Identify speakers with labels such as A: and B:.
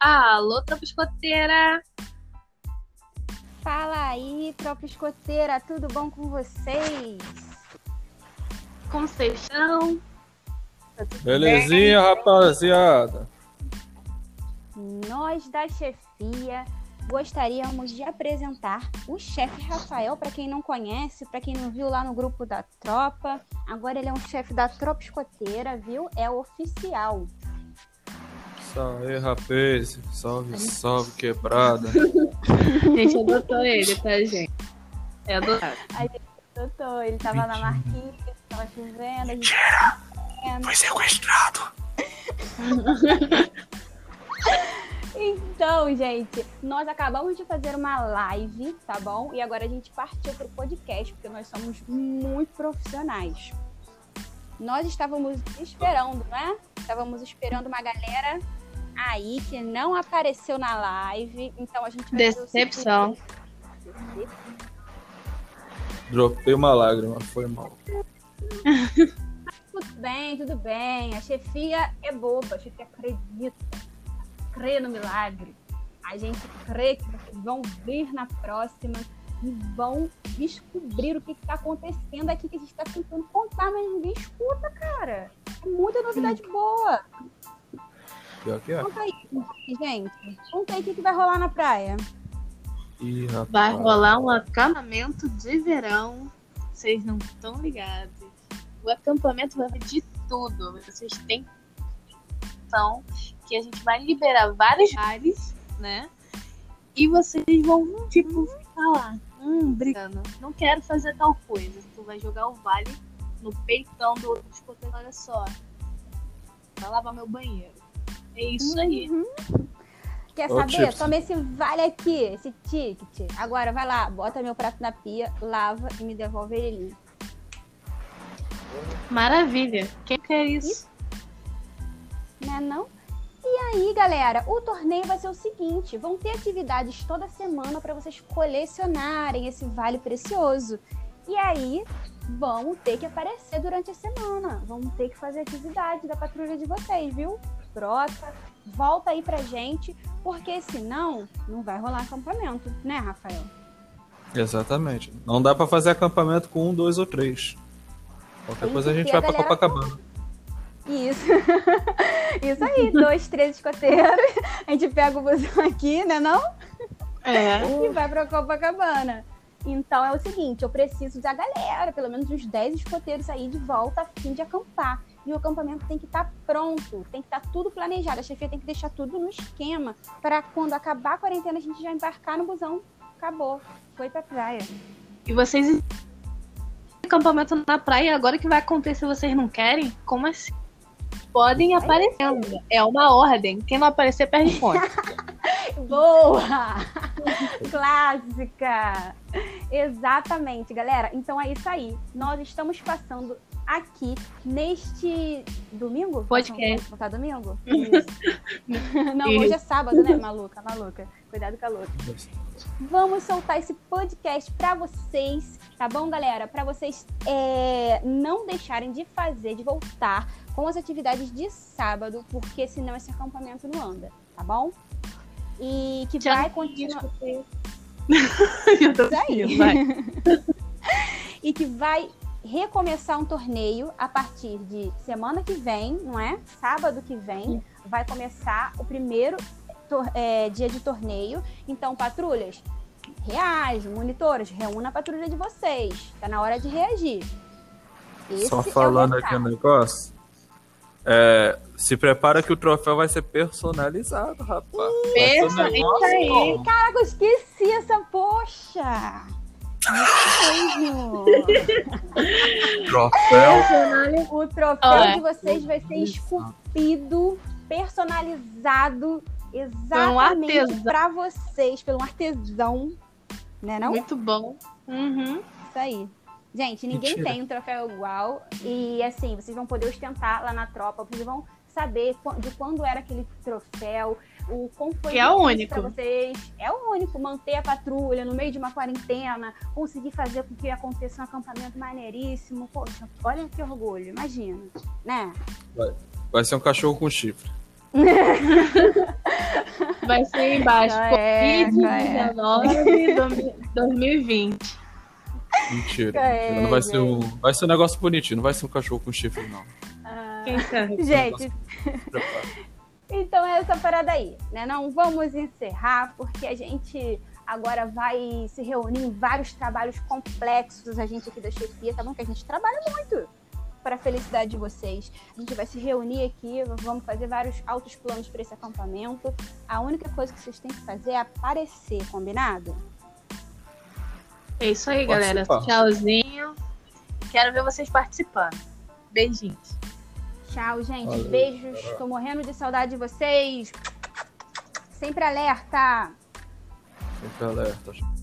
A: Alô, tropa escoteira!
B: Fala aí, tropa escoteira, tudo bom com vocês?
A: Como vocês estão?
C: Tá Belezinha, bem? rapaziada.
B: Nós da chefia gostaríamos de apresentar o chefe Rafael, para quem não conhece, para quem não viu lá no grupo da tropa. Agora ele é um chefe da tropa escoteira, viu? É oficial.
C: Salve, rapaz. Salve, salve, quebrada.
A: gente, adotou ele, tá, gente? É adotado.
B: A gente adotou, ele tava Mentira. na marquinha, tava chovendo.
C: Mentira! Gente... Foi sequestrado.
B: Então, gente, nós acabamos de fazer uma live, tá bom? E agora a gente partiu para o podcast, porque nós somos muito profissionais. Nós estávamos esperando, né? Estávamos esperando uma galera aí que não apareceu na live. Então a gente vai
A: Decepção.
C: Dropei uma lágrima, foi mal.
B: tudo bem, tudo bem. A chefia é boba, a chefia acredita crê no milagre. A gente crê que vocês vão vir na próxima e vão descobrir o que está acontecendo aqui que a gente está tentando contar, mas ninguém escuta, cara. É muita novidade Sim. boa.
C: Pior que é.
B: Conta aí, gente. Conta aí o que, que vai rolar na praia.
C: Ih,
A: vai rolar um acampamento de verão. Vocês não estão ligados. O acampamento vai vir de tudo. Vocês têm noção que a gente vai liberar vários bares, né? E vocês vão, tipo, ficar lá, hum, brincando. Não quero fazer tal coisa. Tu vai jogar o vale no peitão do outro escoteiro, olha só. Vai lavar meu banheiro. É isso aí.
B: Uhum. Quer saber? Toma esse vale aqui, esse ticket. Agora vai lá, bota meu prato na pia, lava e me devolve ele
A: Maravilha. Quem quer isso?
B: Né não? E aí, galera, o torneio vai ser o seguinte: vão ter atividades toda semana para vocês colecionarem esse vale precioso. E aí, vão ter que aparecer durante a semana. Vão ter que fazer atividade da patrulha de vocês, viu? Frota, volta aí pra gente, porque senão não vai rolar acampamento, né, Rafael?
C: Exatamente. Não dá para fazer acampamento com um, dois ou três. Qualquer coisa a gente vai pra Copacabana.
B: Isso. Isso aí, dois, três escoteiros. A gente pega o busão aqui, né não?
A: É.
B: E vai pra Copacabana. Então é o seguinte, eu preciso da galera, pelo menos uns 10 escoteiros aí de volta a fim de acampar. E o acampamento tem que estar tá pronto, tem que estar tá tudo planejado. A chefia tem que deixar tudo no esquema para quando acabar a quarentena a gente já embarcar no busão. Acabou. Foi pra praia.
A: E vocês acampamento na praia agora que vai acontecer vocês não querem? Como assim? podem aparecendo. É uma ordem. Quem não aparecer, perde ponto.
B: Boa! Clássica! Exatamente, galera. Então é isso aí. Nós estamos passando aqui neste domingo?
A: Podcast.
B: Botar domingo? Não, hoje é sábado, né? Maluca, maluca. Cuidado com a louca. Vamos soltar esse podcast para vocês, tá bom, galera? Para vocês é, não deixarem de fazer, de voltar com as atividades de sábado, porque senão esse acampamento não anda, tá bom? E que Já vai continuar.
A: Eu tô aí. vai.
B: e que vai recomeçar um torneio a partir de semana que vem, não é? Sábado que vem, vai começar o primeiro é, dia de torneio. Então, patrulhas, reagem, monitores, reúna a patrulha de vocês. Tá na hora de reagir.
C: Esse Só falando é aqui um negócio. É, se prepara que o troféu vai ser personalizado, rapaz.
A: Pensa isso aí.
B: Caraca, eu esqueci essa poxa.
C: troféu.
B: O troféu de vocês vai ser esculpido, personalizado exatamente para vocês, pelo artesão. Né, não?
A: Muito bom. Uhum.
B: Isso aí. Gente, ninguém Mentira. tem um troféu igual. E assim, vocês vão poder ostentar lá na tropa, vocês vão saber de quando era aquele troféu, o como foi
A: que é o único
B: para vocês. É o único manter a patrulha no meio de uma quarentena, conseguir fazer com que aconteça um acampamento maneiríssimo. Poxa, olha que orgulho, imagina, né?
C: Vai, vai ser um cachorro com chifre.
A: Vai ser embaixo. É, Covid-19 2020.
C: Mentira. É, não vai ser, um, vai ser um negócio bonitinho, não vai ser um cachorro com chifre, não.
B: Ah, gente, então é essa parada aí, né? Não vamos encerrar, porque a gente agora vai se reunir em vários trabalhos complexos, a gente aqui da chefia, tá bom? Que a gente trabalha muito para a felicidade de vocês. A gente vai se reunir aqui, vamos fazer vários altos planos para esse acampamento. A única coisa que vocês têm que fazer é aparecer, combinado?
A: É isso aí, galera. Tchauzinho. Quero ver vocês participando. Beijinhos.
B: Tchau, gente. Valeu. Beijos. Tô morrendo de saudade de vocês. Sempre alerta.
C: Sempre alerta.